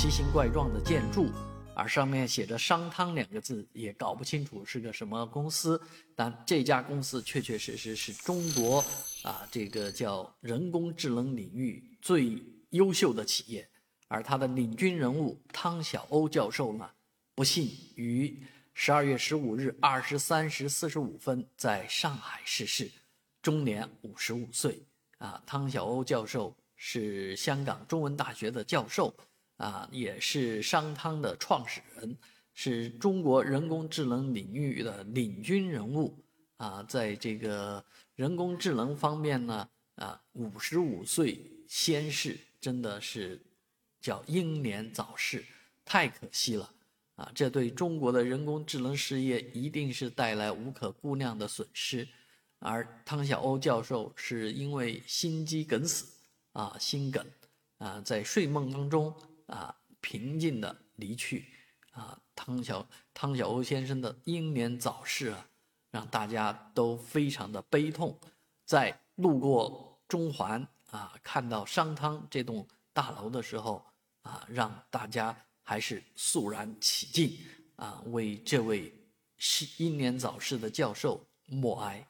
奇形怪状的建筑，而上面写着“商汤”两个字，也搞不清楚是个什么公司。但这家公司确确实实是中国啊，这个叫人工智能领域最优秀的企业。而他的领军人物汤晓鸥教授呢，不幸于十二月十五日二十三时四十五分在上海逝世，终年五十五岁。啊，汤晓鸥教授是香港中文大学的教授，啊，也是商汤的创始人，是中国人工智能领域的领军人物。啊，在这个人工智能方面呢，啊，五十五岁先逝，真的是。叫英年早逝，太可惜了啊！这对中国的人工智能事业一定是带来无可估量的损失。而汤晓欧教授是因为心肌梗死啊，心梗啊，在睡梦当中啊，平静的离去啊。汤小汤小欧先生的英年早逝啊，让大家都非常的悲痛。在路过中环啊，看到商汤这栋大楼的时候。啊，让大家还是肃然起敬啊，为这位英年早逝的教授默哀。